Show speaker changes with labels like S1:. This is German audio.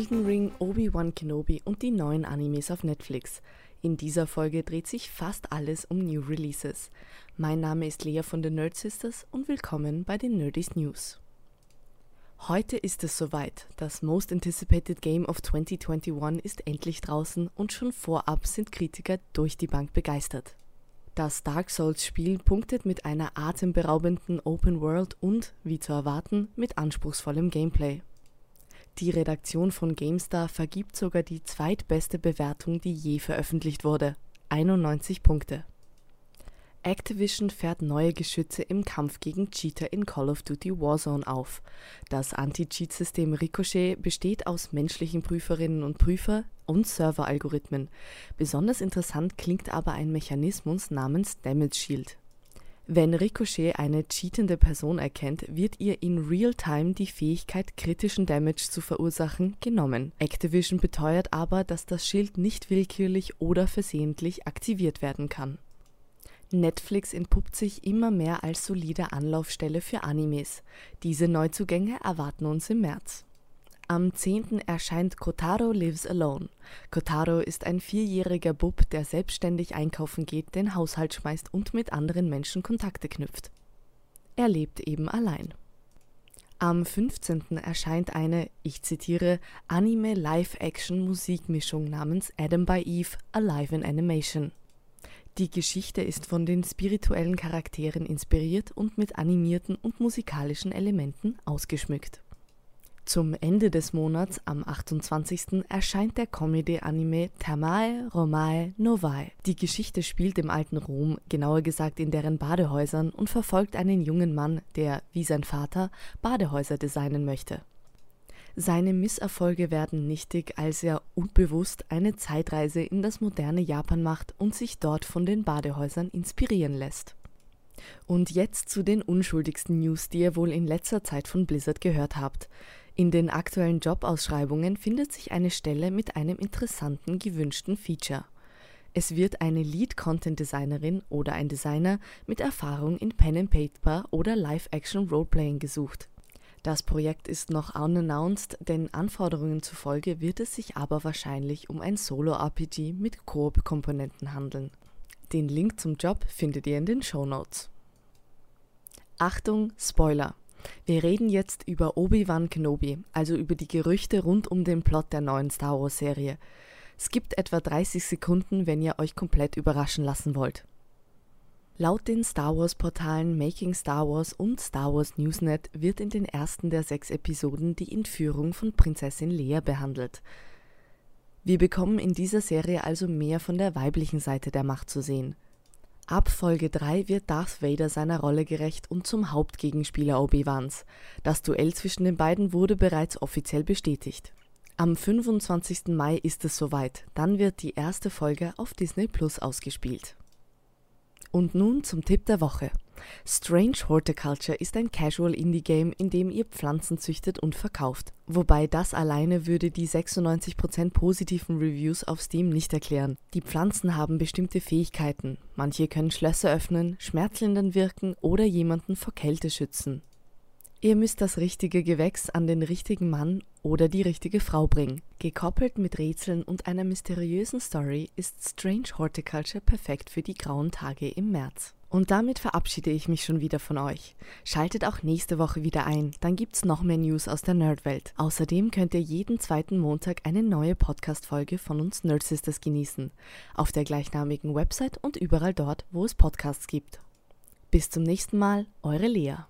S1: Elden Ring, Obi-Wan Kenobi und die neuen Animes auf Netflix. In dieser Folge dreht sich fast alles um New Releases. Mein Name ist Lea von den Nerd Sisters und willkommen bei den Nerdies News. Heute ist es soweit. Das Most Anticipated Game of 2021 ist endlich draußen und schon vorab sind Kritiker durch die Bank begeistert. Das Dark Souls-Spiel punktet mit einer atemberaubenden Open World und, wie zu erwarten, mit anspruchsvollem Gameplay. Die Redaktion von GameStar vergibt sogar die zweitbeste Bewertung, die je veröffentlicht wurde: 91 Punkte. Activision fährt neue Geschütze im Kampf gegen Cheater in Call of Duty Warzone auf. Das Anti-Cheat-System Ricochet besteht aus menschlichen Prüferinnen und Prüfer und Serveralgorithmen. Besonders interessant klingt aber ein Mechanismus namens Damage Shield. Wenn Ricochet eine cheatende Person erkennt, wird ihr in Real-Time die Fähigkeit, kritischen Damage zu verursachen, genommen. Activision beteuert aber, dass das Schild nicht willkürlich oder versehentlich aktiviert werden kann. Netflix entpuppt sich immer mehr als solide Anlaufstelle für Animes. Diese Neuzugänge erwarten uns im März. Am 10. erscheint Kotaro Lives Alone. Kotaro ist ein vierjähriger Bub, der selbstständig einkaufen geht, den Haushalt schmeißt und mit anderen Menschen Kontakte knüpft. Er lebt eben allein. Am 15. erscheint eine, ich zitiere, Anime-Live-Action-Musikmischung namens Adam by Eve Alive in Animation. Die Geschichte ist von den spirituellen Charakteren inspiriert und mit animierten und musikalischen Elementen ausgeschmückt. Zum Ende des Monats, am 28. erscheint der Comedy-Anime Tamae Romae Novae. Die Geschichte spielt im alten Rom, genauer gesagt in deren Badehäusern, und verfolgt einen jungen Mann, der, wie sein Vater, Badehäuser designen möchte. Seine Misserfolge werden nichtig, als er unbewusst eine Zeitreise in das moderne Japan macht und sich dort von den Badehäusern inspirieren lässt. Und jetzt zu den unschuldigsten News, die ihr wohl in letzter Zeit von Blizzard gehört habt. In den aktuellen Jobausschreibungen findet sich eine Stelle mit einem interessanten gewünschten Feature. Es wird eine Lead-Content-Designerin oder ein Designer mit Erfahrung in Pen and Paper oder Live-Action-Roleplaying gesucht. Das Projekt ist noch unannounced, den Anforderungen zufolge wird es sich aber wahrscheinlich um ein Solo-RPG mit Koop-Komponenten handeln. Den Link zum Job findet ihr in den Show Notes. Achtung, Spoiler! Wir reden jetzt über Obi-Wan Kenobi, also über die Gerüchte rund um den Plot der neuen Star Wars-Serie. Es gibt etwa 30 Sekunden, wenn ihr euch komplett überraschen lassen wollt. Laut den Star Wars-Portalen Making Star Wars und Star Wars Newsnet wird in den ersten der sechs Episoden die Entführung von Prinzessin Leia behandelt. Wir bekommen in dieser Serie also mehr von der weiblichen Seite der Macht zu sehen. Ab Folge 3 wird Darth Vader seiner Rolle gerecht und zum Hauptgegenspieler Obi-Wans. Das Duell zwischen den beiden wurde bereits offiziell bestätigt. Am 25. Mai ist es soweit, dann wird die erste Folge auf Disney Plus ausgespielt. Und nun zum Tipp der Woche. Strange Horticulture ist ein Casual Indie-Game, in dem ihr Pflanzen züchtet und verkauft. Wobei das alleine würde die 96% positiven Reviews auf Steam nicht erklären. Die Pflanzen haben bestimmte Fähigkeiten. Manche können Schlösser öffnen, schmerzlindernd wirken oder jemanden vor Kälte schützen. Ihr müsst das richtige Gewächs an den richtigen Mann oder die richtige Frau bringen. Gekoppelt mit Rätseln und einer mysteriösen Story ist Strange Horticulture perfekt für die grauen Tage im März. Und damit verabschiede ich mich schon wieder von euch. Schaltet auch nächste Woche wieder ein, dann gibt's noch mehr News aus der Nerdwelt. Außerdem könnt ihr jeden zweiten Montag eine neue Podcast-Folge von uns Nerd Sisters genießen. Auf der gleichnamigen Website und überall dort, wo es Podcasts gibt. Bis zum nächsten Mal, eure Lea.